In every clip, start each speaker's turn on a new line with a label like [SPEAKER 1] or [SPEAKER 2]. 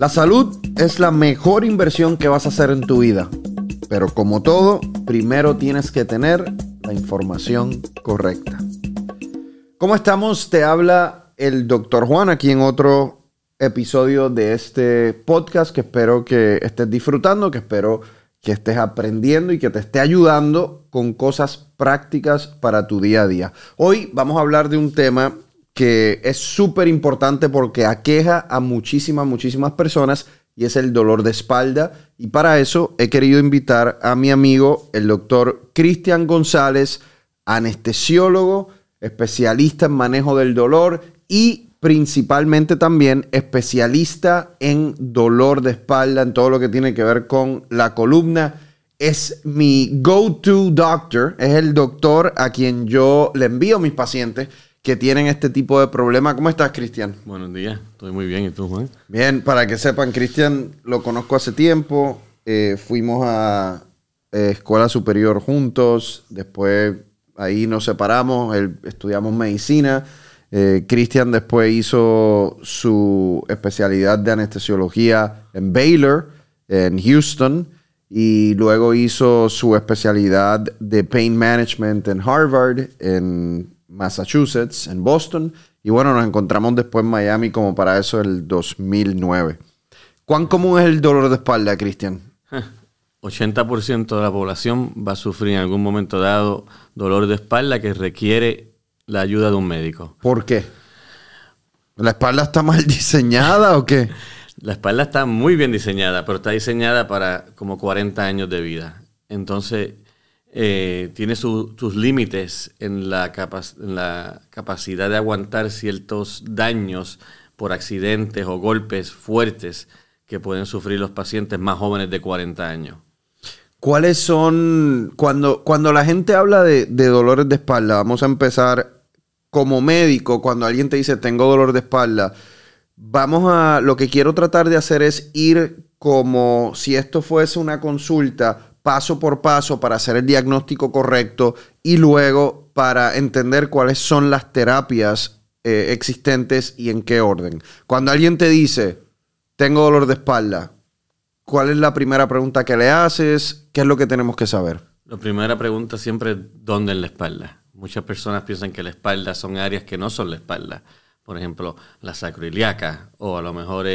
[SPEAKER 1] La salud es la mejor inversión que vas a hacer en tu vida. Pero como todo, primero tienes que tener la información correcta. ¿Cómo estamos? Te habla el doctor Juan aquí en otro episodio de este podcast que espero que estés disfrutando, que espero que estés aprendiendo y que te esté ayudando con cosas prácticas para tu día a día. Hoy vamos a hablar de un tema que es súper importante porque aqueja a muchísimas, muchísimas personas y es el dolor de espalda. Y para eso he querido invitar a mi amigo, el doctor Cristian González, anestesiólogo, especialista en manejo del dolor y principalmente también especialista en dolor de espalda, en todo lo que tiene que ver con la columna. Es mi go-to doctor, es el doctor a quien yo le envío a mis pacientes que tienen este tipo de problema. ¿Cómo estás, Cristian?
[SPEAKER 2] Buenos días, estoy muy bien. ¿Y tú, Juan?
[SPEAKER 1] Bien, para que sepan, Cristian lo conozco hace tiempo. Eh, fuimos a eh, escuela superior juntos. Después ahí nos separamos. estudiamos medicina. Eh, Cristian después hizo su especialidad de anestesiología en Baylor, en Houston. Y luego hizo su especialidad de pain management en Harvard, en Massachusetts, en Boston. Y bueno, nos encontramos después en Miami como para eso el 2009. ¿Cuán común es el dolor de espalda, Cristian?
[SPEAKER 2] 80% de la población va a sufrir en algún momento dado dolor de espalda que requiere la ayuda de un médico.
[SPEAKER 1] ¿Por qué? ¿La espalda está mal diseñada o qué?
[SPEAKER 2] La espalda está muy bien diseñada, pero está diseñada para como 40 años de vida. Entonces, eh, tiene sus límites en la, capacidad de aguantar ciertos daños por accidentes o golpes fuertes que pueden sufrir los pacientes más jóvenes de 40 años.
[SPEAKER 1] ¿Cuáles son, cuando, cuando la gente habla de, de, dolores de espalda, vamos a empezar como médico, cuando alguien te dice tengo dolor de espalda, vamos a, lo que quiero tratar de hacer es ir como si esto fuese una consulta paso por paso para hacer el diagnóstico correcto y luego para entender cuáles son las terapias eh, existentes y en qué orden. Cuando alguien te dice, tengo dolor de espalda, ¿cuál es la primera pregunta que le haces? ¿Qué es lo que tenemos que saber?
[SPEAKER 2] La primera pregunta siempre es, ¿dónde en la espalda? Muchas personas piensan que la espalda son áreas que no son la espalda. Por ejemplo, la sacroiliaca o a lo mejor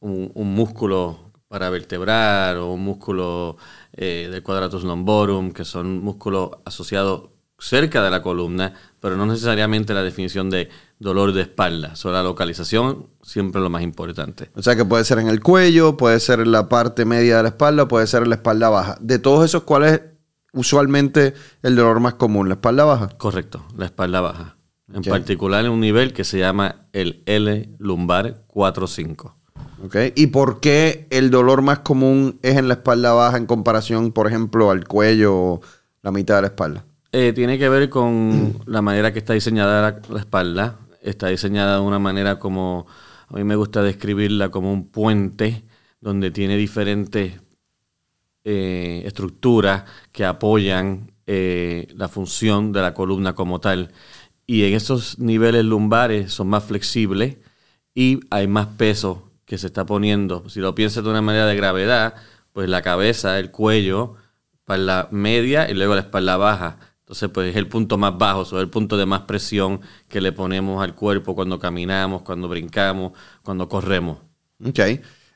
[SPEAKER 2] un, un músculo para vertebrar o un músculo eh, del quadratus lumborum, que son músculos asociados cerca de la columna, pero no necesariamente la definición de dolor de espalda. Sobre la localización, siempre lo más importante.
[SPEAKER 1] O sea que puede ser en el cuello, puede ser en la parte media de la espalda, puede ser en la espalda baja. De todos esos, ¿cuál es usualmente el dolor más común? ¿La espalda baja?
[SPEAKER 2] Correcto, la espalda baja. En particular en un nivel que se llama el L lumbar 4-5.
[SPEAKER 1] ¿Y por qué el dolor más común es en la espalda baja en comparación, por ejemplo, al cuello o la mitad de la espalda?
[SPEAKER 2] Eh, tiene que ver con la manera que está diseñada la, espalda. Está diseñada de una manera como, a mí me gusta describirla como un puente donde tiene diferentes eh, estructuras que apoyan eh, la función de la columna como tal. Y en esos niveles lumbares son más flexibles y hay más peso que se está poniendo. Si lo piensas de una manera de gravedad, pues la cabeza, el cuello, espalda media y luego la espalda baja. Entonces, pues es el punto más bajo, o el punto de más presión que le ponemos al cuerpo cuando caminamos, cuando brincamos, cuando corremos.
[SPEAKER 1] Ok.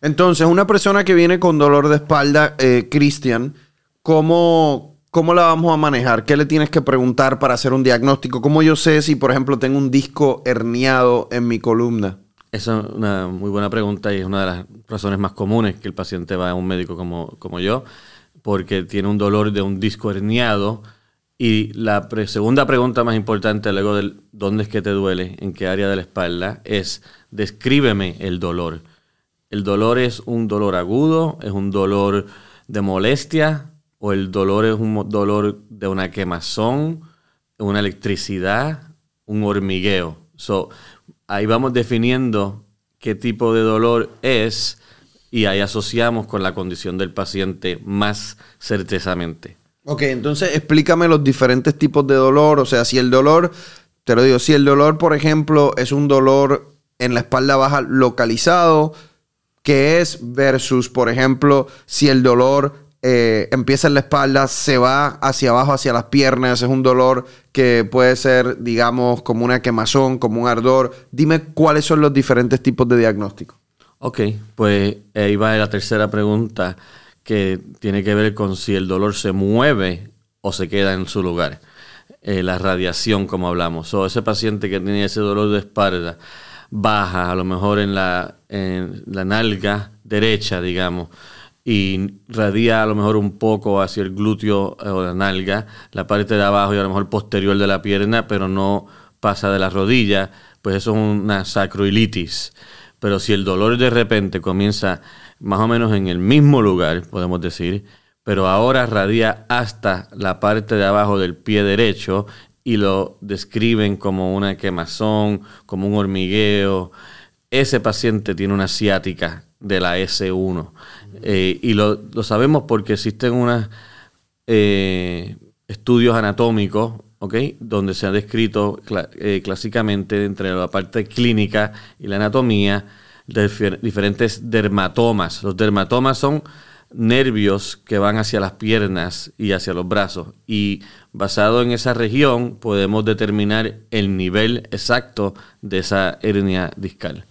[SPEAKER 1] Entonces, una persona que viene con dolor de espalda, eh, Cristian, ¿cómo, ¿cómo la vamos a manejar? ¿Qué le tienes que preguntar para hacer un diagnóstico? ¿Cómo yo sé si, por ejemplo, tengo un disco herniado en mi columna?
[SPEAKER 2] Esa es una muy buena pregunta y es una de las razones más comunes que el paciente va a un médico como, como yo, porque tiene un dolor de un disco herniado. Y la segunda pregunta más importante luego del dónde es que te duele, en qué área de la espalda, es descríbeme el dolor. ¿El dolor es un dolor agudo? ¿Es un dolor de molestia? ¿O el dolor es un dolor de una quemazón? ¿Una electricidad? ¿Un hormigueo? Ahí vamos definiendo qué tipo de dolor es y ahí asociamos con la condición del paciente más certezamente.
[SPEAKER 1] Ok, entonces explícame los diferentes tipos de dolor, o sea, si el dolor, te lo digo, si el dolor, por ejemplo, es un dolor en la espalda baja localizado, qué es versus, por ejemplo, si el dolor eh, empieza en la espalda, se va hacia abajo, hacia las piernas, es un dolor que puede ser, digamos, como una quemazón, como un ardor. Dime cuáles son los diferentes tipos de diagnóstico.
[SPEAKER 2] Ok, pues ahí va la tercera pregunta que tiene que ver con si el dolor se mueve o se queda en su lugar. Eh, la radiación, como hablamos. O ese paciente que tiene ese dolor de espalda baja, a lo mejor en la, en la nalga derecha, digamos y radia a lo mejor un poco hacia el glúteo eh, o la nalga, la parte de abajo y a lo mejor posterior de la pierna, pero no pasa de la rodilla, pues eso es una sacroilitis. Pero si el dolor de repente comienza más o menos en el mismo lugar, podemos decir, pero ahora radia hasta la parte de abajo del pie derecho y lo describen como una quemazón, como un hormigueo, ese paciente tiene una ciática de la S1. Eh, y lo, sabemos porque existen unos eh, estudios anatómicos, ¿ok? Donde se ha descrito eh, clásicamente entre la parte clínica y la anatomía diferentes dermatomas. Los dermatomas son nervios que van hacia las piernas y hacia los brazos. Y basado en esa región podemos determinar el nivel exacto de esa hernia discal.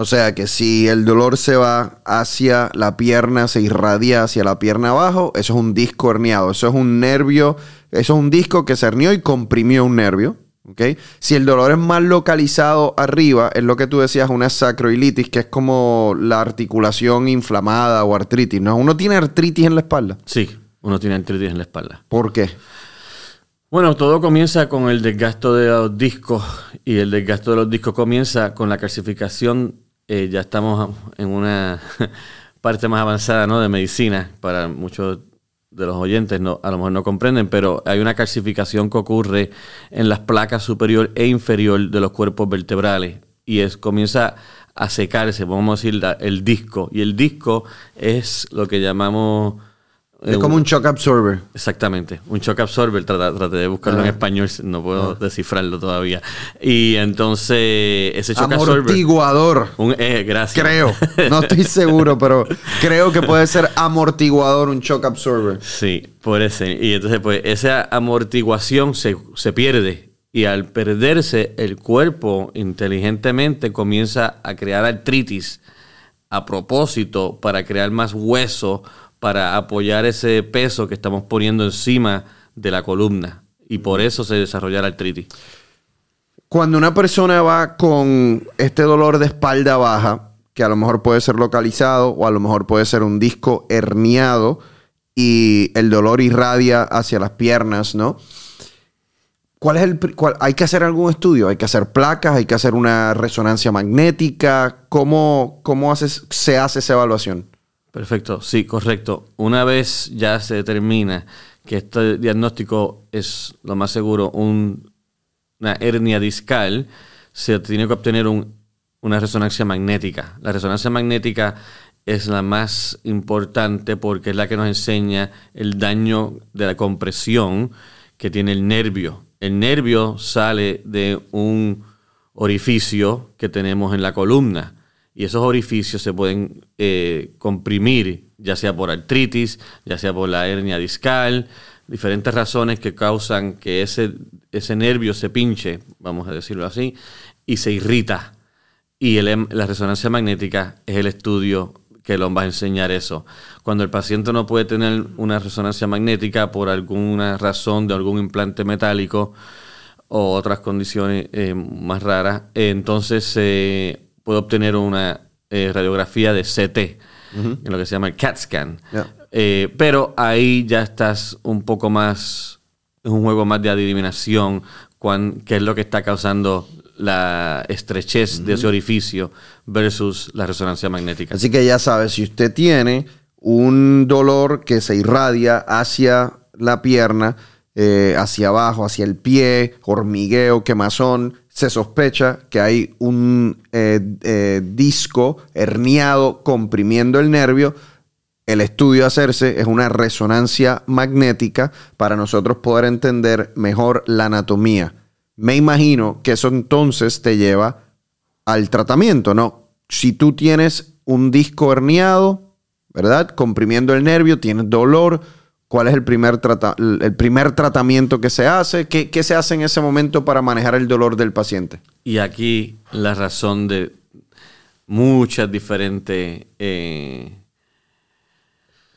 [SPEAKER 1] O sea que si el dolor se va hacia la pierna, se irradia hacia la pierna abajo, eso es un disco herniado. Eso es un nervio, eso es un disco que se hernió y comprimió un nervio. ¿okay? Si el dolor es más localizado arriba, es lo que tú decías, una sacroilitis, que es como la articulación inflamada o artritis. ¿no? ¿Uno tiene artritis en la espalda?
[SPEAKER 2] Sí, uno tiene artritis en la espalda.
[SPEAKER 1] ¿Por qué?
[SPEAKER 2] Bueno, todo comienza con el desgasto de los discos y el desgasto de los discos comienza con la calcificación eh, ya estamos en una parte más avanzada ¿no? de medicina para muchos de los oyentes no, a lo mejor no comprenden, pero hay una calcificación que ocurre en las placas superior e inferior de los cuerpos vertebrales y es comienza a secarse, vamos a decir, el disco. Y el disco es lo que llamamos
[SPEAKER 1] es como un shock absorber.
[SPEAKER 2] Exactamente, un shock absorber. Traté, de buscarlo en español, no puedo descifrarlo todavía. Y entonces, ese shock
[SPEAKER 1] absorber. Amortiguador.
[SPEAKER 2] eh, gracias.
[SPEAKER 1] Creo, no estoy seguro, pero creo que puede ser amortiguador, un shock absorber.
[SPEAKER 2] Sí, por ese. Y entonces, pues, esa amortiguación se, se pierde. Y al perderse, el cuerpo inteligentemente comienza a crear artritis a propósito para crear más hueso para apoyar ese peso que estamos poniendo encima de la columna. Y por eso se desarrolla la artritis.
[SPEAKER 1] Cuando una persona va con este dolor de espalda baja, que a lo mejor puede ser localizado o a lo mejor puede ser un disco herniado y el dolor irradia hacia las piernas, ¿no? ¿Cuál es el hay que hacer algún estudio? ¿Hay que hacer placas? ¿Hay que hacer una resonancia magnética? ¿Cómo, cómo se hace esa evaluación?
[SPEAKER 2] Perfecto, sí, correcto. Una vez ya se determina que este diagnóstico es lo más seguro una hernia discal, se tiene que obtener una resonancia magnética. La resonancia magnética es la más importante porque es la que nos enseña el daño de la compresión que tiene el nervio. El nervio sale de un orificio que tenemos en la columna y esos orificios se pueden eh, comprimir, ya sea por artritis, ya sea por la hernia discal, diferentes razones que causan que ese, ese nervio se pinche, vamos a decirlo así, y se irrita. Y el, la resonancia magnética es el estudio que nos va a enseñar eso. Cuando el paciente no puede tener una resonancia magnética por alguna razón de algún implante metálico o otras condiciones eh, más raras, entonces se puede obtener una eh, radiografía de CT, en lo que se llama el CAT scan. Eh, pero ahí ya estás un poco más, es un juego más de adivinación, qué es lo que está causando la estrechez de ese orificio versus la resonancia magnética.
[SPEAKER 1] Así que ya sabes, si usted tiene un dolor que se irradia hacia la pierna, eh, hacia abajo, hacia el pie, hormigueo, quemazón, se sospecha que hay un eh, eh, disco herniado comprimiendo el nervio. El estudio a hacerse es una resonancia magnética para nosotros poder entender mejor la anatomía. Me imagino que eso entonces te lleva al tratamiento, ¿no? si tú tienes un disco herniado, ¿verdad? Comprimiendo el nervio, tienes dolor, ¿cuál es el primer, el primer tratamiento que se hace? ¿Qué, se hace en ese momento para manejar el dolor del paciente?
[SPEAKER 2] Y aquí la razón de muchas diferentes eh,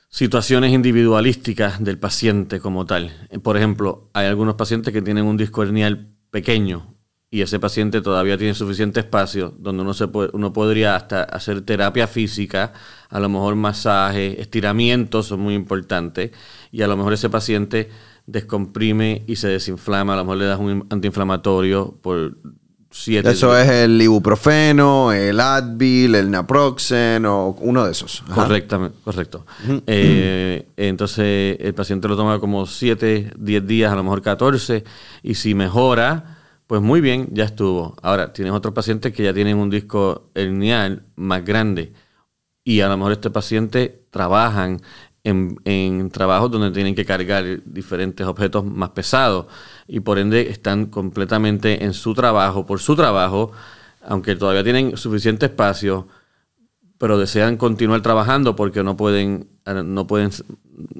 [SPEAKER 2] situaciones individualísticas del paciente como tal. Por ejemplo, hay algunos pacientes que tienen un disco hernial pequeño y ese paciente todavía tiene suficiente espacio donde uno, se puede, uno podría hasta hacer terapia física, a lo mejor masaje, estiramientos son muy importantes y a lo mejor ese paciente descomprime y se desinflama, a lo mejor le das un antiinflamatorio por siete
[SPEAKER 1] Eso es el ibuprofeno, el Advil, el Naproxen o uno de esos.
[SPEAKER 2] Correctamente, correcto. Eh, entonces el paciente lo toma como 7, 10 días, a lo mejor 14 y si mejora pues muy bien, ya estuvo. Ahora, tienes otros pacientes que ya tienen un disco hernial más grande y a lo mejor este paciente trabajan en, trabajos donde tienen que cargar diferentes objetos más pesados y por ende están completamente en su trabajo, por su trabajo, aunque todavía tienen suficiente espacio, pero desean continuar trabajando porque no pueden, no pueden,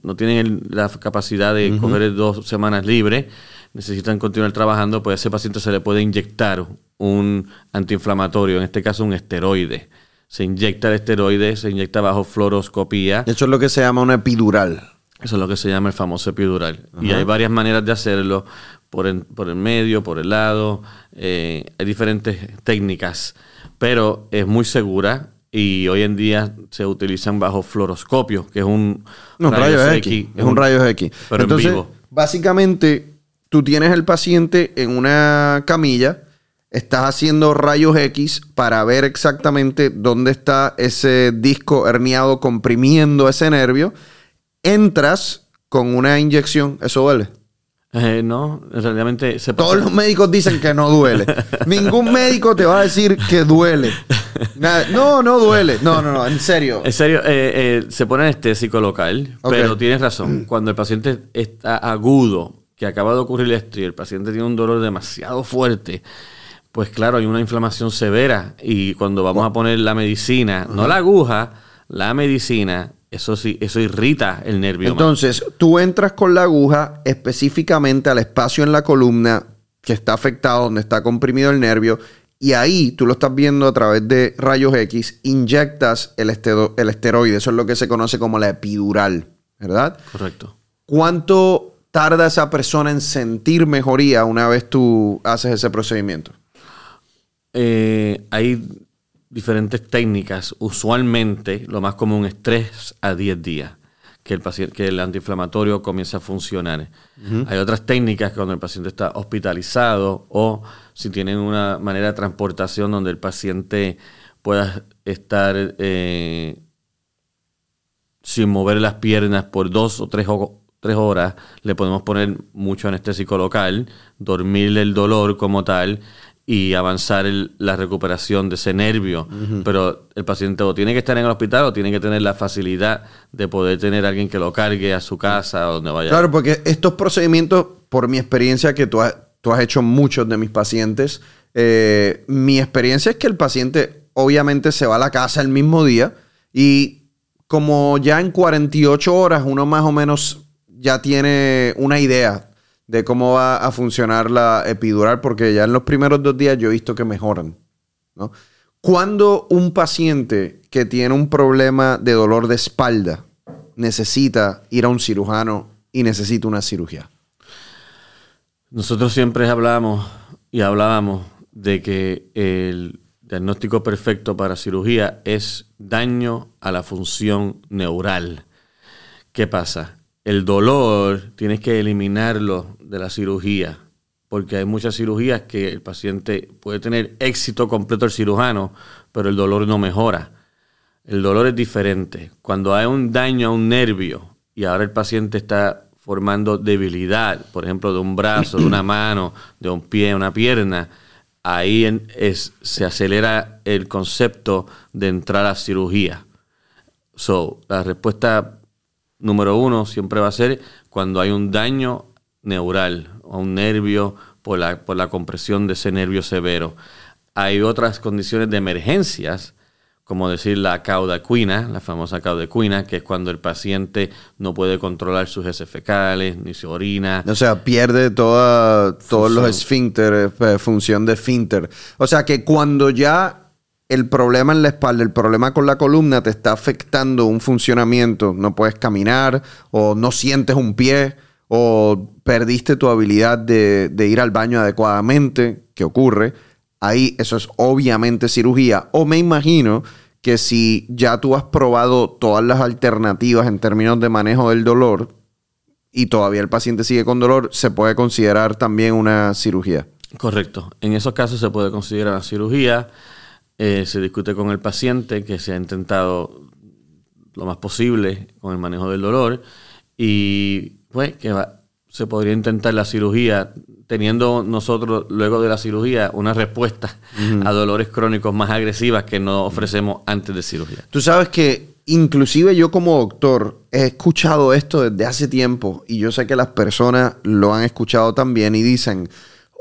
[SPEAKER 2] no tienen la capacidad de coger dos semanas libres necesitan continuar trabajando, pues a ese paciente se le puede inyectar un antiinflamatorio, en este caso un esteroide. Se inyecta el esteroide, se inyecta bajo fluoroscopía.
[SPEAKER 1] Eso es lo que se llama una epidural.
[SPEAKER 2] Eso es lo que se llama el famoso epidural. Y hay varias maneras de hacerlo, por el, por el medio, por el lado. Eh, hay diferentes técnicas, pero es muy segura y hoy en día se utilizan bajo fluoroscopio, que es un,
[SPEAKER 1] rayo X. Es un rayo X. Pero en vivo. Básicamente, tú tienes el paciente en una camilla, estás haciendo rayos X para ver exactamente dónde está ese disco herniado comprimiendo ese nervio, entras con una inyección, ¿eso duele?
[SPEAKER 2] Eh, no, realmente
[SPEAKER 1] se Todos los médicos dicen que no duele. Ningún médico te va a decir que duele. No, no duele. No, no, no, en serio.
[SPEAKER 2] En serio, eh, eh, se pone anestésico local, pero tienes razón. Cuando el paciente está agudo, que acaba de ocurrir esto y el paciente tiene un dolor demasiado fuerte, pues claro, hay una inflamación severa y cuando vamos a poner la medicina, no la aguja, la medicina, eso sí, eso irrita el nervio.
[SPEAKER 1] Entonces, tú entras con la aguja específicamente al espacio en la columna que está afectado, donde está comprimido el nervio, y ahí tú lo estás viendo a través de rayos X, inyectas el, el esteroide, eso es lo que se conoce como la epidural, ¿verdad?
[SPEAKER 2] Correcto.
[SPEAKER 1] ¿Cuánto tarda esa persona en sentir mejoría una vez tú haces ese procedimiento?
[SPEAKER 2] Eh, hay diferentes técnicas. Usualmente lo más común es 3 a 10 días que el, paciente, que el antiinflamatorio comienza a funcionar. Hay otras técnicas que cuando el paciente está hospitalizado o si tienen una manera de transportación donde el paciente pueda estar eh, sin mover las piernas por dos o tres tres horas, le podemos poner mucho anestésico local, dormir el dolor como tal y avanzar la recuperación de ese nervio. Pero el paciente o tiene que estar en el hospital o tiene que tener la facilidad de poder tener alguien que lo cargue a su casa o donde vaya.
[SPEAKER 1] Claro, porque estos procedimientos, por mi experiencia, que tú has, tú has hecho muchos de mis pacientes, eh, mi experiencia es que el paciente obviamente se va a la casa el mismo día y como ya en 48 horas uno más o menos ya tiene una idea de cómo va a funcionar la epidural, porque ya en los primeros dos días yo he visto que mejoran. ¿no? Cuando un paciente que tiene un problema de dolor de espalda necesita ir a un cirujano y necesita una cirugía?
[SPEAKER 2] Nosotros siempre hablamos y hablábamos de que el diagnóstico perfecto para cirugía es daño a la función neural. ¿Qué pasa? El dolor tienes que eliminarlo de la cirugía, porque hay muchas cirugías que el paciente puede tener éxito completo el cirujano, pero el dolor no mejora. El dolor es diferente. Cuando hay un daño a un nervio y ahora el paciente está formando debilidad, por ejemplo, de un brazo, de una mano, de un pie, una pierna, ahí es, se acelera el concepto de entrar a cirugía. So, la respuesta número uno siempre va a ser cuando hay un daño neural o un nervio por la, por la compresión de ese nervio severo. Hay otras condiciones de emergencias como decir la caudacuina, la famosa caudacuina, que es cuando el paciente no puede controlar sus heces fecales, ni su orina.
[SPEAKER 1] O sea, pierde toda, todos los esfínteres, eh, función de esfínter. O sea, que cuando ya el problema en la espalda, el problema con la columna te está afectando un funcionamiento, no puedes caminar o no sientes un pie o perdiste tu habilidad de, ir al baño adecuadamente, ¿qué ocurre? ahí eso es obviamente cirugía. O me imagino que si ya tú has probado todas las alternativas en términos de manejo del dolor y todavía el paciente sigue con dolor, se puede considerar también una cirugía.
[SPEAKER 2] Correcto. En esos casos se puede considerar una cirugía. Eh, se discute con el paciente que se ha intentado lo más posible con el manejo del dolor y pues que se podría intentar la cirugía teniendo nosotros luego de la cirugía una respuesta a dolores crónicos más agresivas que no ofrecemos antes de cirugía.
[SPEAKER 1] Tú sabes que inclusive yo como doctor he escuchado esto desde hace tiempo y yo sé que las personas lo han escuchado también y dicen,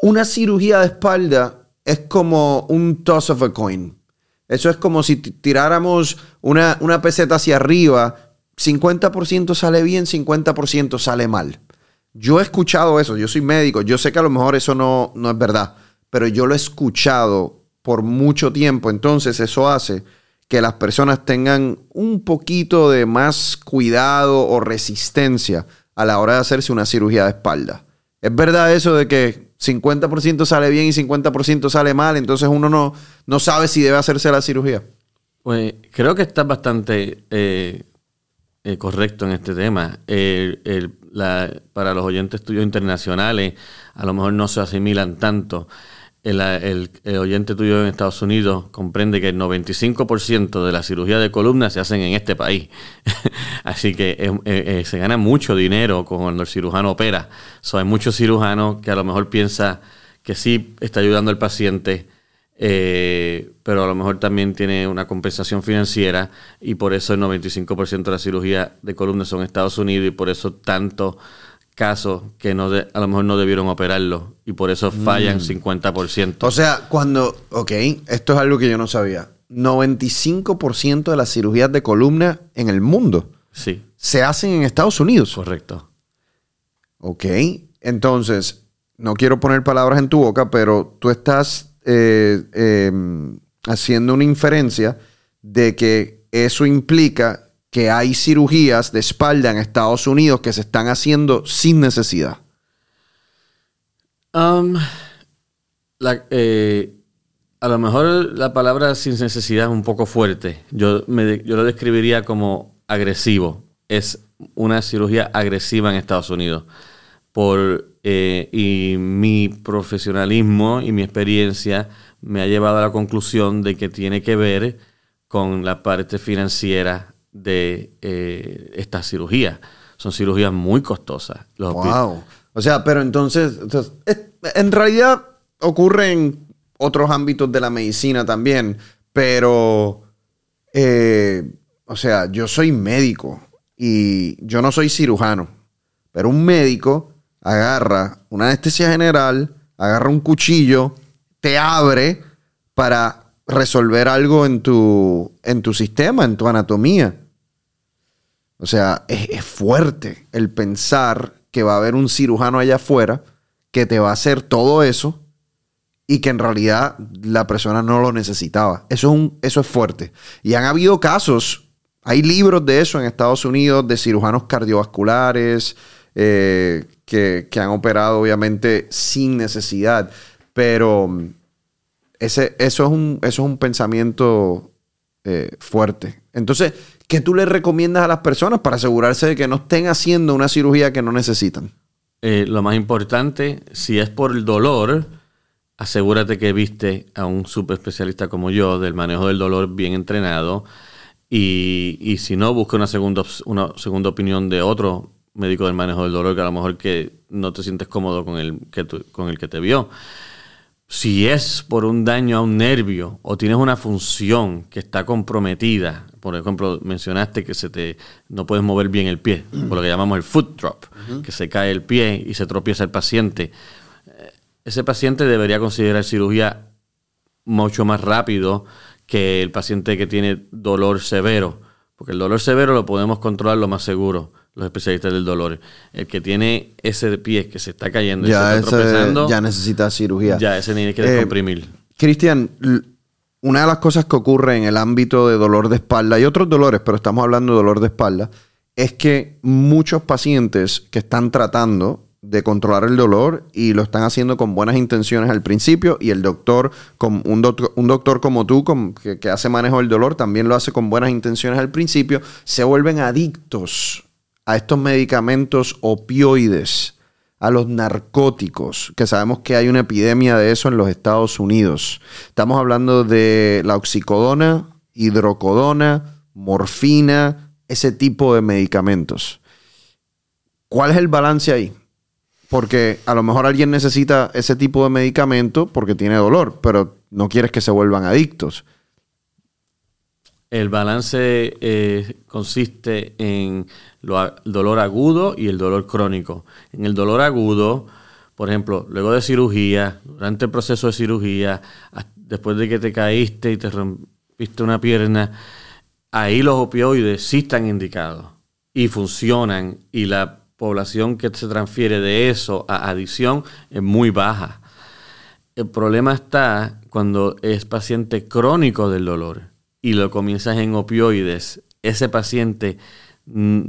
[SPEAKER 1] una cirugía de espalda es como un toss of a coin. Eso es como si tiráramos una, una peseta hacia arriba, 50% sale bien, 50% sale mal. Yo he escuchado eso, yo soy médico, yo sé que a lo mejor eso no, no es verdad, pero yo lo he escuchado por mucho tiempo, entonces eso hace que las personas tengan un poquito de más cuidado o resistencia a la hora de hacerse una cirugía de espalda. ¿Es verdad eso de que 50% sale bien y 50% sale mal, entonces uno no, no sabe si debe hacerse la cirugía?
[SPEAKER 2] Pues creo que está bastante eh, eh, correcto en este tema. el, para los oyentes tuyos internacionales, a lo mejor no se asimilan tanto. El, oyente tuyo en Estados Unidos comprende que el 95% de la cirugía de columna se hacen en este país. Así que eh, eh, se gana mucho dinero cuando el cirujano opera. So, hay muchos cirujanos que a lo mejor piensa que sí está ayudando al paciente, eh, pero a lo mejor también tiene una compensación financiera y por eso el 95% de la cirugía de columna son en Estados Unidos y por eso tantos casos que no a lo mejor no debieron operarlo y por eso fallan 50%. Mm.
[SPEAKER 1] O sea, cuando, ok, esto es algo que yo no sabía, 95% de las cirugías de columna en el mundo
[SPEAKER 2] sí.
[SPEAKER 1] se hacen en Estados Unidos.
[SPEAKER 2] Correcto.
[SPEAKER 1] Ok, entonces, no quiero poner palabras en tu boca, pero tú estás eh, em, haciendo una inferencia de que eso implica que hay cirugías de espalda en Estados Unidos que se están haciendo sin necesidad.
[SPEAKER 2] Um, eh, a lo mejor la palabra sin necesidad es un poco fuerte. Yo, yo lo describiría como agresivo. Es una cirugía agresiva en Estados Unidos. Por eh, y mi profesionalismo y mi experiencia me ha llevado a la conclusión de que tiene que ver con la parte financiera de eh, esta cirugía. Son cirugías muy costosas.
[SPEAKER 1] wow. O sea, pero entonces, en realidad ocurre en otros ámbitos de la medicina también, pero, eh, o sea, yo soy médico y yo no soy cirujano, pero un médico agarra una anestesia general, agarra un cuchillo, te abre para resolver algo en tu, en tu sistema, en tu anatomía. O sea, es, fuerte el pensar que va a haber un cirujano allá afuera que te va a hacer todo eso y que en realidad la persona no lo necesitaba. Eso es, un, eso es fuerte. Y han habido casos, hay libros de eso en Estados Unidos, de cirujanos cardiovasculares, eh, que, han operado obviamente sin necesidad, pero mm, ese, eso, es un, eso es un pensamiento eh, fuerte. Entonces, ¿qué tú le recomiendas a las personas para asegurarse de que no estén haciendo una cirugía que no necesitan?
[SPEAKER 2] Eh, lo más importante, si es por el dolor, asegúrate que viste a un especialista como yo del manejo del dolor bien entrenado. Y, y si no, busca una segunda, una segunda opinión de otro médico del manejo del dolor que a lo mejor que no te sientes cómodo con el que, con el que te vio. Si es por un daño a un nervio o tienes una función que está comprometida, por ejemplo, mencionaste que se te no puedes mover bien el pie, por lo que llamamos el foot drop, que se cae el pie y se tropieza el paciente. Eh, ese paciente debería considerar cirugía mucho más rápido que el paciente que tiene dolor severo. Porque el dolor severo lo podemos controlar lo más seguro, los especialistas del dolor. El que tiene ese pie que se está cayendo
[SPEAKER 1] ya
[SPEAKER 2] y se está tropezando,
[SPEAKER 1] ya necesita cirugía.
[SPEAKER 2] Ya ese tiene que descomprimir.
[SPEAKER 1] Eh, Cristian, una de las cosas que ocurre en el ámbito de dolor de espalda y otros dolores, pero estamos hablando de dolor de espalda, es que muchos pacientes que están tratando de controlar el dolor y lo están haciendo con buenas intenciones al principio y el doctor, un, doctor un doctor como tú que, hace manejo del dolor también lo hace con buenas intenciones al principio, se vuelven adictos a estos medicamentos opioides, a los narcóticos, que sabemos que hay una epidemia de eso en los Estados Unidos. Estamos hablando de la oxicodona, hidrocodona, morfina, ese tipo de medicamentos. ¿Cuál es el balance ahí? Porque a lo mejor alguien necesita ese tipo de medicamento porque tiene dolor, pero no quieres que se vuelvan adictos.
[SPEAKER 2] El balance eh, consiste en el dolor agudo y el dolor crónico. En el dolor agudo, por ejemplo, luego de cirugía, durante el proceso de cirugía, después de que te caíste y te rompiste una pierna, ahí los opioides sí están indicados y funcionan y la población que se transfiere de eso a adicción es muy baja. El problema está cuando es paciente crónico del dolor y lo comienzas en opioides. Ese paciente mm,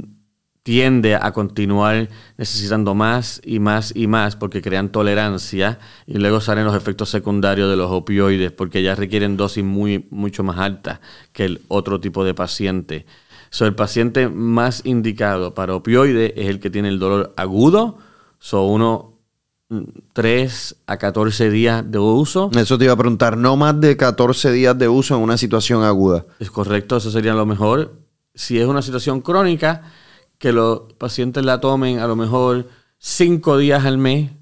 [SPEAKER 2] tiende a continuar necesitando más y más y más porque crean tolerancia y luego salen los efectos secundarios de los opioides porque ya requieren dosis muy, mucho más altas que el otro tipo de paciente. So, el paciente más indicado para opioides es el que tiene el dolor agudo, son uno 3 mm, a 14 días de uso.
[SPEAKER 1] Eso te iba a preguntar, no más de 14 días de uso en una situación aguda.
[SPEAKER 2] Es correcto, eso sería lo mejor. Si es una situación crónica, que los pacientes la tomen a lo mejor 5 días al mes,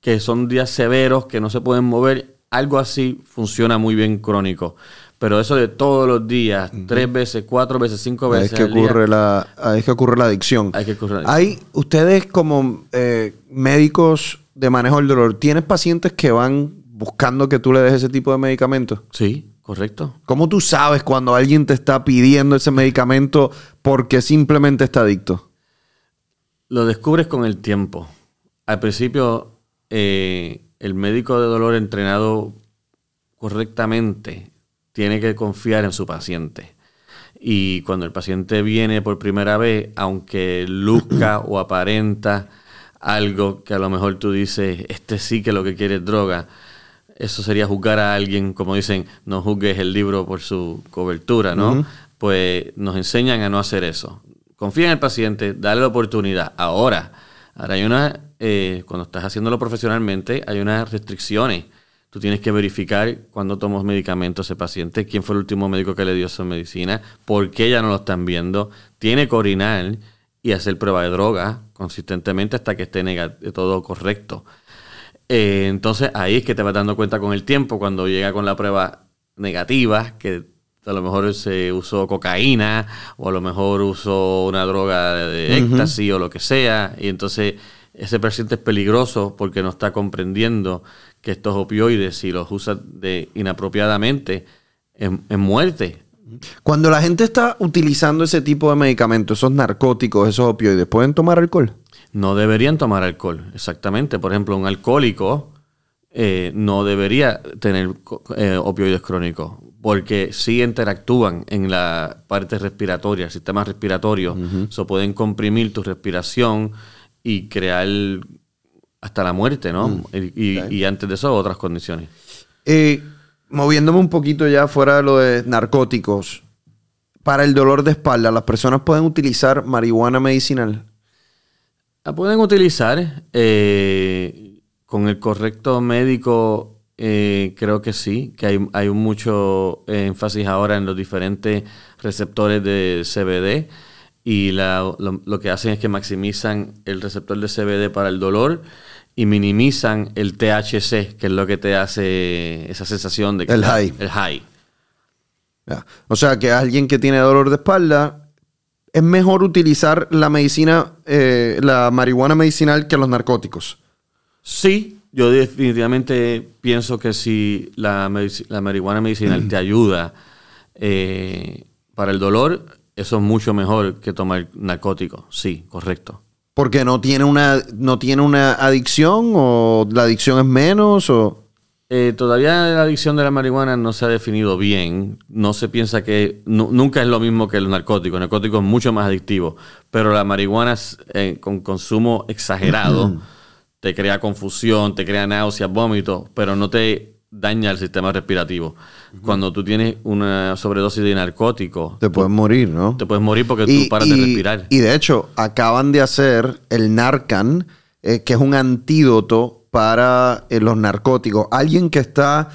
[SPEAKER 2] que son días severos, que no se pueden mover, algo así funciona muy bien crónico. Pero eso de todos los días, tres veces, cuatro veces, cinco veces.
[SPEAKER 1] Ahí es que, ocurre, la, que ocurre la adicción. Hay que ocurre Hay, ustedes como eh, médicos de manejo del dolor, ¿tienes pacientes que van buscando que tú le des ese tipo de medicamentos?
[SPEAKER 2] Sí, correcto.
[SPEAKER 1] ¿Cómo tú sabes cuando alguien te está pidiendo ese medicamento porque simplemente está adicto?
[SPEAKER 2] Lo descubres con el tiempo. Al principio, eh, el médico de dolor entrenado correctamente tiene que confiar en su paciente. Y cuando el paciente viene por primera vez, aunque luzca o aparenta algo que a lo mejor tú dices, este sí que lo que quiere es droga, eso sería juzgar a alguien, como dicen, no juzgues el libro por su cobertura, ¿no? Pues nos enseñan a no hacer eso. Confía en el paciente, dale la oportunidad. Ahora, ahora hay una, eh, cuando estás haciéndolo profesionalmente, hay unas restricciones Tú tienes que verificar cuándo tomó medicamentos ese paciente, quién fue el último médico que le dio esa medicina, por qué ya no lo están viendo. Tiene que orinar y hacer prueba de droga consistentemente hasta que esté todo correcto. Eh, entonces ahí es que te vas dando cuenta con el tiempo cuando llega con la prueba negativa, que a lo mejor se usó cocaína o a lo mejor usó una droga de, éxtasis o lo que sea. Y entonces ese paciente es peligroso porque no está comprendiendo que estos opioides, si los usas de inapropiadamente, en, muerte.
[SPEAKER 1] Cuando la gente está utilizando ese tipo de medicamentos, esos narcóticos, esos opioides, ¿pueden tomar alcohol?
[SPEAKER 2] No deberían tomar alcohol, exactamente. Por ejemplo, un alcohólico eh, no debería tener eh, opioides crónicos, porque sí interactúan en la parte respiratoria, el sistema respiratorio. Uh pueden comprimir tu respiración y crear hasta la muerte, ¿no? Mm, y, antes de eso, otras condiciones.
[SPEAKER 1] Eh, moviéndome un poquito ya fuera de lo de narcóticos, para el dolor de espalda, ¿las personas pueden utilizar marihuana medicinal?
[SPEAKER 2] La pueden utilizar eh, con el correcto médico, eh, creo que sí, que hay, hay mucho énfasis ahora en los diferentes receptores de CBD y lo, lo, que hacen es que maximizan el receptor de CBD para el dolor y minimizan el THC, que es lo que te hace esa sensación de que
[SPEAKER 1] el high.
[SPEAKER 2] El high.
[SPEAKER 1] O sea, que alguien que tiene dolor de espalda es mejor utilizar la medicina, eh, la marihuana medicinal que los narcóticos.
[SPEAKER 2] Sí, Yo definitivamente pienso que si la, la marihuana medicinal te ayuda eh, para el dolor, eso es mucho mejor que tomar narcótico. Sí, correcto.
[SPEAKER 1] Porque no tiene una, no tiene una adicción o la adicción es menos o...
[SPEAKER 2] Eh, todavía la adicción de la marihuana no se ha definido bien. No se piensa que nunca es lo mismo que el narcótico. El narcótico es mucho más adictivo, pero la marihuana eh, con consumo exagerado te crea confusión, te crea náuseas, vómitos, pero no te daña el sistema respirativo. Cuando tú tienes una sobredosis de narcótico...
[SPEAKER 1] Te puedes morir, ¿no?
[SPEAKER 2] Te puedes morir porque tú paras de respirar.
[SPEAKER 1] Y de hecho, acaban de hacer el Narcan, eh, que es un antídoto para eh, los narcóticos. Alguien que está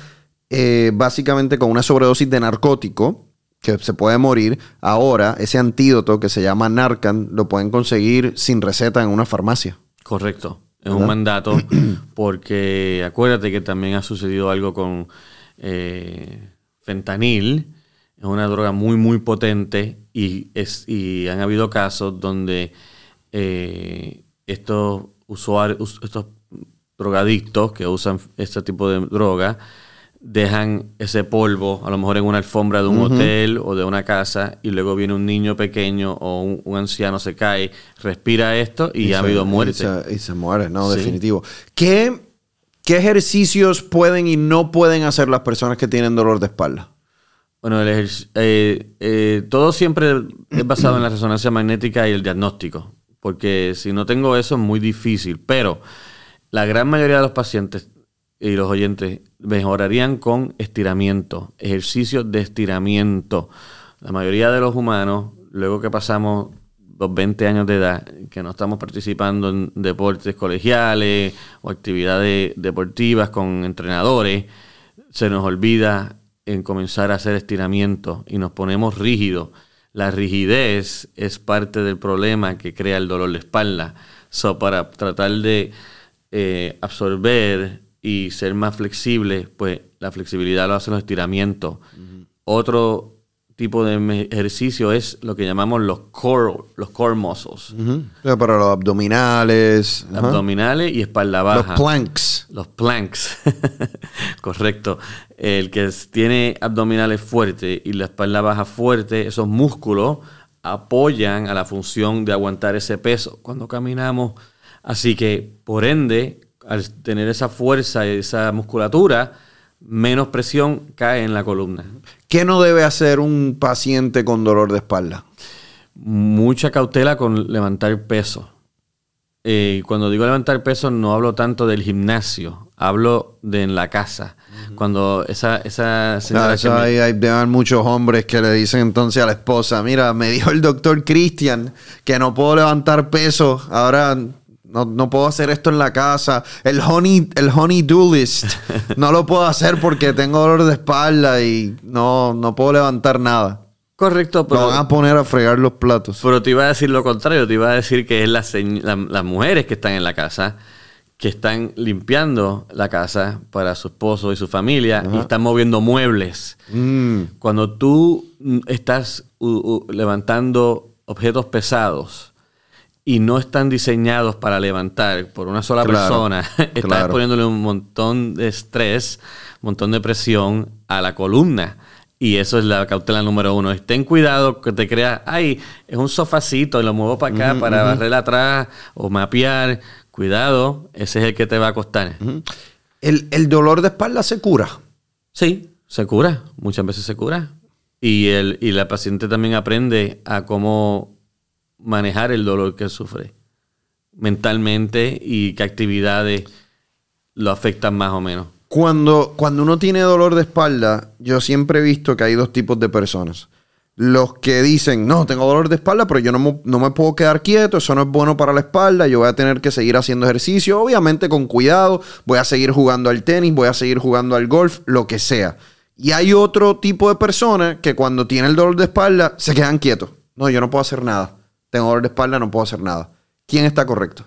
[SPEAKER 1] eh, básicamente con una sobredosis de narcótico, que se puede morir, ahora ese antídoto que se llama Narcan lo pueden conseguir sin receta en una farmacia.
[SPEAKER 2] Correcto. Es un mandato porque acuérdate que también ha sucedido algo con eh, fentanil. Es una droga muy, muy potente y, es, y han habido casos donde eh, estos usuarios, estos drogadictos que usan este tipo de droga, dejan ese polvo, a lo mejor en una alfombra de un hotel o de una casa, y luego viene un niño pequeño o un, anciano se cae, respira esto y, ha habido muerte.
[SPEAKER 1] Y se, muere, no, definitivo. ¿Qué, ¿Qué ejercicios pueden y no pueden hacer las personas que tienen dolor de espalda?
[SPEAKER 2] Bueno, el eh, eh, todo siempre es basado en la resonancia magnética y el diagnóstico, porque si no tengo eso es muy difícil, pero la gran mayoría de los pacientes y los oyentes mejorarían con estiramiento, ejercicios de estiramiento. La mayoría de los humanos, luego que pasamos los 20 años de edad, que no estamos participando en deportes colegiales o actividades deportivas con entrenadores, se nos olvida en comenzar a hacer estiramiento y nos ponemos rígidos. La rigidez es parte del problema que crea el dolor de espalda. So, para tratar de eh, absorber y ser más flexible, pues la flexibilidad lo hacen los estiramientos. Otro tipo de ejercicio es lo que llamamos los core, los core muscles.
[SPEAKER 1] Para los abdominales.
[SPEAKER 2] Abdominales y espalda baja.
[SPEAKER 1] Los planks.
[SPEAKER 2] Los planks. Correcto. El que tiene abdominales fuertes y la espalda baja fuerte, esos músculos apoyan a la función de aguantar ese peso cuando caminamos. Así que, por ende, al tener esa fuerza y esa musculatura, menos presión cae en la columna.
[SPEAKER 1] ¿Qué no debe hacer un paciente con dolor de espalda?
[SPEAKER 2] Mucha cautela con levantar peso. Eh, cuando digo levantar peso no hablo tanto del gimnasio, hablo de en la casa. Cuando esa, esa
[SPEAKER 1] señora... hay, hay, muchos hombres que le dicen entonces a la esposa, mira, me dijo el doctor Christian que no puedo levantar peso, ahora no, puedo hacer esto en la casa. El honey, el honey do list. No lo puedo hacer porque tengo dolor de espalda y no, no puedo levantar nada.
[SPEAKER 2] Correcto,
[SPEAKER 1] pero. Lo van a poner a fregar los platos.
[SPEAKER 2] Pero te iba a decir lo contrario. Te iba a decir que es las mujeres que están en la casa, que están limpiando la casa para su esposo y su familia y están moviendo muebles. Mm. Cuando tú estás levantando objetos pesados y no están diseñados para levantar por una sola persona, estás poniéndole un montón de estrés, un montón de presión a la columna. Y eso es la cautela número uno. Ten cuidado que te creas, ay, es un sofacito y lo muevo para acá para barrer atrás o mapear. Cuidado, ese es el que te va a costar.
[SPEAKER 1] ¿El, ¿El, dolor de espalda se cura?
[SPEAKER 2] Sí, se cura. Muchas veces se cura. Y, el, y la paciente también aprende a cómo manejar el dolor que sufre mentalmente y qué actividades lo afectan más o menos.
[SPEAKER 1] Cuando, cuando uno tiene dolor de espalda, yo siempre he visto que hay dos tipos de personas. Los que dicen, no, tengo dolor de espalda, pero yo no, no me puedo quedar quieto, eso no es bueno para la espalda, yo voy a tener que seguir haciendo ejercicio, obviamente con cuidado, voy a seguir jugando al tenis, voy a seguir jugando al golf, lo que sea. Y hay otro tipo de personas que cuando tienen el dolor de espalda se quedan quietos. No, yo no puedo hacer nada tengo dolor de espalda, no puedo hacer nada. ¿Quién está correcto?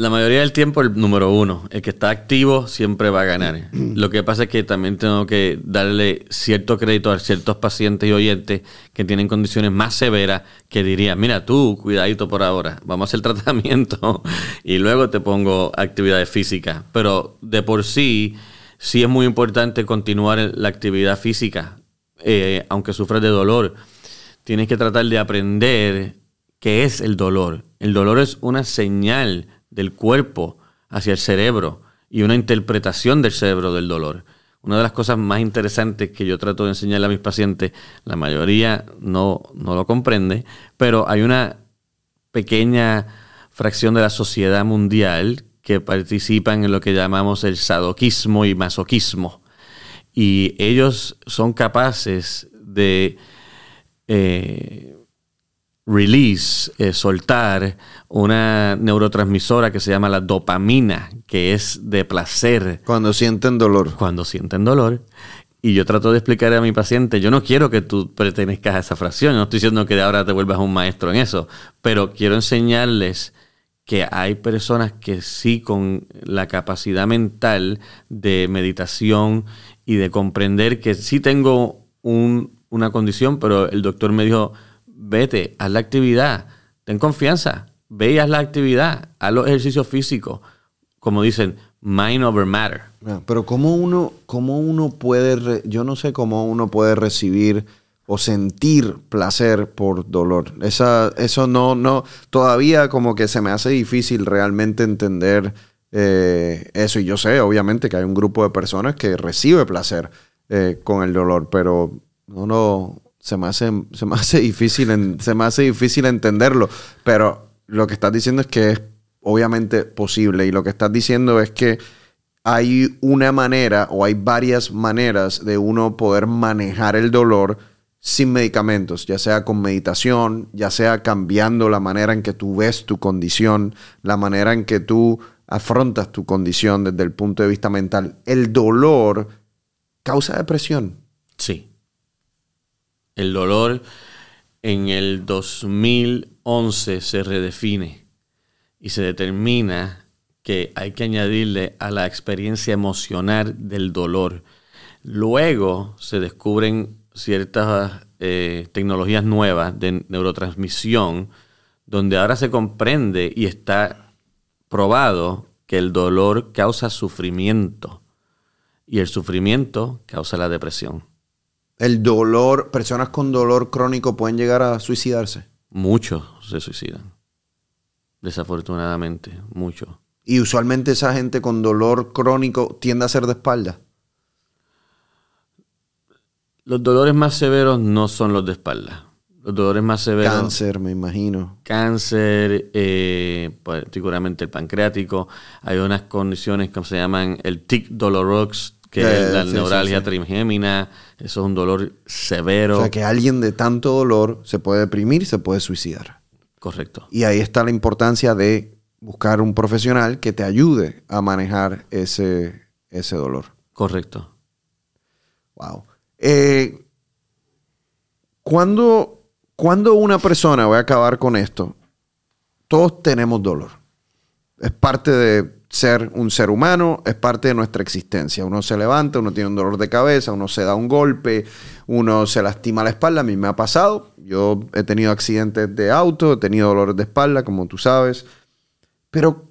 [SPEAKER 2] La mayoría del tiempo el número uno, el que está activo siempre va a ganar. Lo que pasa es que también tengo que darle cierto crédito a ciertos pacientes y oyentes que tienen condiciones más severas que dirían, mira tú, cuidadito por ahora, vamos a hacer tratamiento y luego te pongo actividades físicas. Pero de por sí, sí es muy importante continuar la actividad física, eh, aunque sufras de dolor. Tienes que tratar de aprender qué es el dolor. El dolor es una señal del cuerpo hacia el cerebro y una interpretación del cerebro del dolor. Una de las cosas más interesantes que yo trato de enseñarle a mis pacientes, la mayoría no, no lo comprende, pero hay una pequeña fracción de la sociedad mundial que participan en lo que llamamos el sadoquismo y masoquismo. Y ellos son capaces de eh, release, eh, soltar una neurotransmisora que se llama la dopamina, que es de placer.
[SPEAKER 1] Cuando sienten dolor.
[SPEAKER 2] Cuando sienten dolor. Y yo trato de explicar a mi paciente, yo no quiero que tú pertenezcas a esa fracción, no estoy diciendo que de ahora te vuelvas un maestro en eso, pero quiero enseñarles que hay personas que sí con la capacidad mental de meditación y de comprender que sí tengo una condición, pero el doctor me dijo, vete, haz la actividad, ten confianza, ve y haz la actividad, haz los ejercicios físicos, como dicen, mind over matter.
[SPEAKER 1] Pero cómo uno, cómo uno puede, yo no sé cómo uno puede recibir o sentir placer por dolor. Esa, eso no, no, todavía como que se me hace difícil realmente entender eh, eso. Y yo sé, obviamente, que hay un grupo de personas que recibe placer eh, con el dolor, pero no, no, se me hace, se me hace difícil, se me hace difícil entenderlo. Pero lo que estás diciendo es que es obviamente posible. Y lo que estás diciendo es que hay una manera o hay varias maneras de uno poder manejar el dolor sin medicamentos, ya sea con meditación, ya sea cambiando la manera en que tú ves tu condición, la manera en que tú afrontas tu condición desde el punto de vista mental. El dolor causa depresión.
[SPEAKER 2] Sí. El dolor en el 2011 se redefine y se determina que hay que añadirle a la experiencia emocional del dolor. Luego se descubren ciertas eh, tecnologías nuevas de neurotransmisión donde ahora se comprende y está probado que el dolor causa sufrimiento y el sufrimiento causa la depresión
[SPEAKER 1] el dolor, personas con dolor crónico pueden llegar a suicidarse.
[SPEAKER 2] Muchos se suicidan. Desafortunadamente, muchos.
[SPEAKER 1] Y usualmente esa gente con dolor crónico tiende a ser de espalda.
[SPEAKER 2] Los dolores más severos no son los de espalda. Los dolores más severos.
[SPEAKER 1] Cáncer, me imagino.
[SPEAKER 2] Cáncer, eh, particularmente el pancreático. Hay unas condiciones que se llaman el tic dolorox, que es la neuralgia trimgémina, eso es un dolor severo.
[SPEAKER 1] O sea, que alguien de tanto dolor se puede deprimir y se puede suicidar.
[SPEAKER 2] Correcto.
[SPEAKER 1] Y ahí está la importancia de buscar un profesional que te ayude a manejar ese, ese dolor.
[SPEAKER 2] Correcto.
[SPEAKER 1] Wow. Eh, cuando, cuando una persona, voy a acabar con esto, todos tenemos dolor. Es parte de ser un ser humano es parte de nuestra existencia. Uno se levanta, uno tiene un dolor de cabeza, uno se da un golpe, uno se lastima la espalda. A mí me ha pasado. Yo he tenido accidentes de auto, he tenido dolores de espalda, como tú sabes. Pero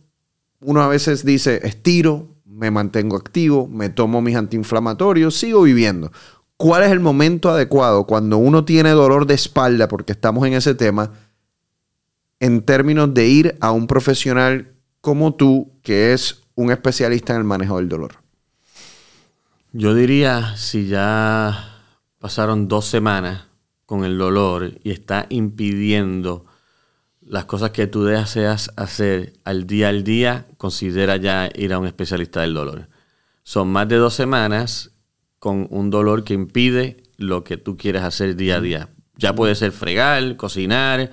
[SPEAKER 1] uno a veces dice, estiro, me mantengo activo, me tomo mis antiinflamatorios, sigo viviendo. ¿Cuál es el momento adecuado cuando uno tiene dolor de espalda, porque estamos en ese tema, en términos de ir a un profesional como tú, que es un especialista en el manejo del dolor?
[SPEAKER 2] Yo diría, si ya pasaron dos semanas con el dolor y está impidiendo las cosas que tú deseas hacer al día al día, considera ya ir a un especialista del dolor. Son más de dos semanas con un dolor que impide lo que tú quieres hacer día a día. Ya puede ser fregar, cocinar,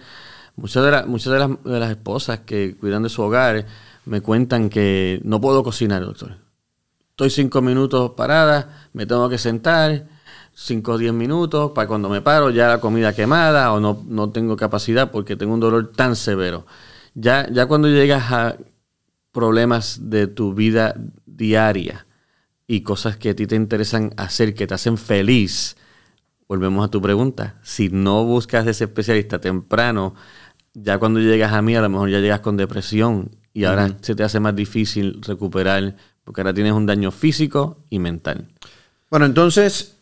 [SPEAKER 2] Muchas de, muchas de, las, de las esposas que cuidan de su hogar me cuentan que no puedo cocinar, doctor. Estoy cinco minutos parada, me tengo que sentar, cinco o diez minutos, para cuando me paro ya la comida quemada o no, no tengo capacidad porque tengo un dolor tan severo. Ya, ya cuando llegas a problemas de tu vida diaria y cosas que a ti te interesan hacer, que te hacen feliz, volvemos a tu pregunta. Si no buscas ese especialista temprano, ya cuando llegas a mí, a lo mejor ya llegas con depresión y ahora se te hace más difícil recuperar porque ahora tienes un daño físico y mental.
[SPEAKER 1] Bueno, entonces,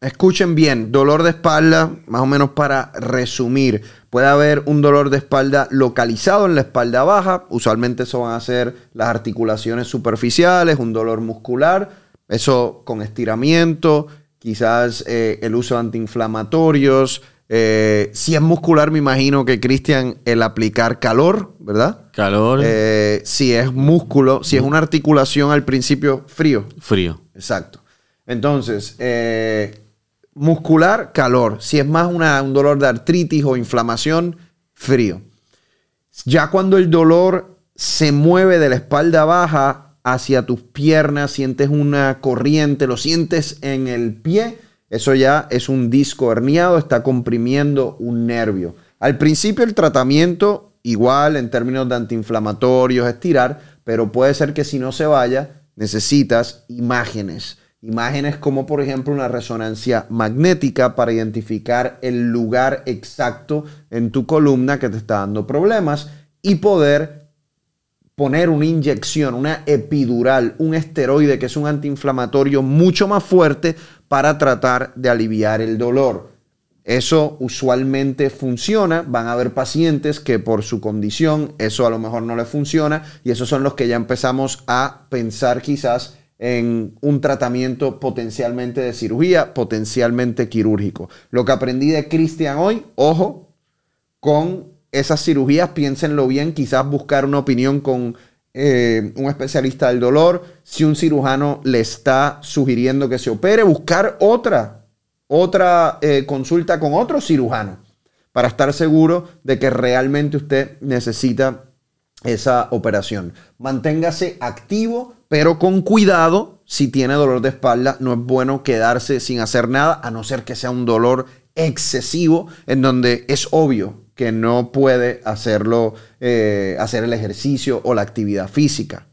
[SPEAKER 1] escuchen bien, dolor de espalda, más o menos para resumir, puede haber un dolor de espalda localizado en la espalda baja, usualmente eso van a ser las articulaciones superficiales, un dolor muscular, eso con estiramiento, quizás eh, el uso de antiinflamatorios, eh, si es muscular, me imagino que Cristian, el aplicar calor, ¿verdad?
[SPEAKER 2] Calor.
[SPEAKER 1] Eh, si es músculo, si es una articulación al principio, frío.
[SPEAKER 2] Frío.
[SPEAKER 1] Exacto. Entonces, eh, muscular, calor. Si es más un dolor de artritis o inflamación, frío. Ya cuando el dolor se mueve de la espalda baja hacia tus piernas, sientes una corriente, lo sientes en el pie, eso ya es un disco herniado, está comprimiendo un nervio. Al principio el tratamiento, igual en términos de antiinflamatorios, estirar, pero puede ser que si no se vaya, necesitas imágenes. Imágenes como por ejemplo una resonancia magnética para identificar el lugar exacto en tu columna que te está dando problemas y poder poner una inyección, una epidural, un esteroide que es un antiinflamatorio mucho más fuerte para tratar de aliviar el dolor. Eso usualmente funciona. Van a haber pacientes que por su condición eso a lo mejor no les funciona y esos son los que ya empezamos a pensar quizás en un tratamiento potencialmente de cirugía, potencialmente quirúrgico. Lo que aprendí de Cristian hoy, ojo, con esas cirugías, piénsenlo bien, quizás buscar una opinión con eh, un especialista del dolor, si un cirujano le está sugiriendo que se opere, buscar otra, otra eh, consulta con otro cirujano para estar seguro de que realmente usted necesita esa operación. Manténgase activo, pero con cuidado. Si tiene dolor de espalda, no es bueno quedarse sin hacer nada, a no ser que sea un dolor excesivo, en donde es obvio que no puede hacerlo, eh, hacer el ejercicio o la actividad física.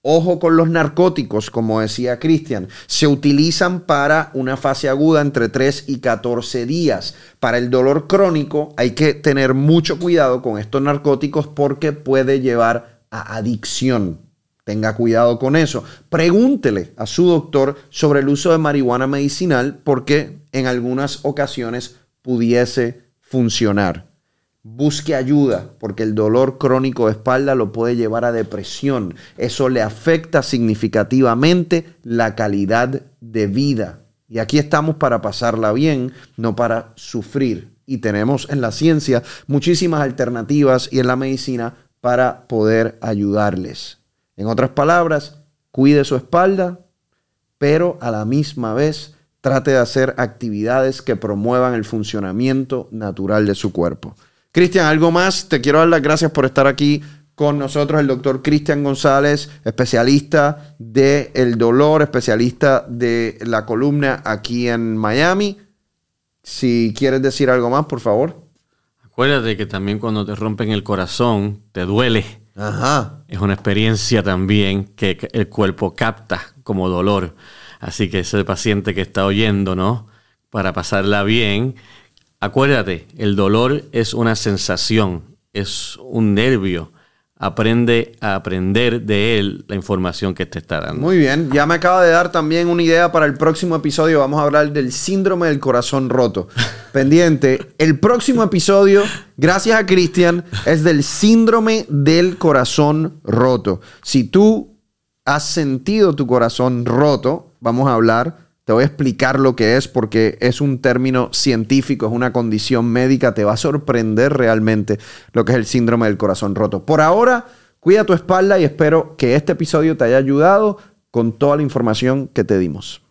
[SPEAKER 1] Ojo con los narcóticos, como decía Cristian, se utilizan para una fase aguda entre 3 y 14 días. Para el dolor crónico hay que tener mucho cuidado con estos narcóticos porque puede llevar a adicción. Tenga cuidado con eso. Pregúntele a su doctor sobre el uso de marihuana medicinal porque en algunas ocasiones pudiese funcionar. Busque ayuda porque el dolor crónico de espalda lo puede llevar a depresión. Eso le afecta significativamente la calidad de vida. Y aquí estamos para pasarla bien, no para sufrir. Y tenemos en la ciencia muchísimas alternativas y en la medicina para poder ayudarles. En otras palabras, cuide su espalda, pero a la misma vez trate de hacer actividades que promuevan el funcionamiento natural de su cuerpo. Cristian, algo más. Te quiero dar las gracias por estar aquí con nosotros, el doctor Cristian González, especialista del el dolor, especialista de la columna aquí en Miami. Si quieres decir algo más, por favor.
[SPEAKER 2] Acuérdate que también cuando te rompen el corazón, te duele. Ajá. Es una experiencia también que el cuerpo capta como dolor. Así que ese paciente que está oyendo, ¿no? Para pasarla bien, Acuérdate, el dolor es una sensación, es un nervio. Aprende a aprender de él la información que te está dando.
[SPEAKER 1] Muy bien, ya me acaba de dar también una idea para el próximo episodio. Vamos a hablar del síndrome del corazón roto. Pendiente, el próximo episodio, gracias a Cristian, es del síndrome del corazón roto. Si tú has sentido tu corazón roto, vamos a hablar te voy a explicar lo que es porque es un término científico, es una condición médica. Te va a sorprender realmente lo que es el síndrome del corazón roto. Por ahora, cuida tu espalda y espero que este episodio te haya ayudado con toda la información que te dimos.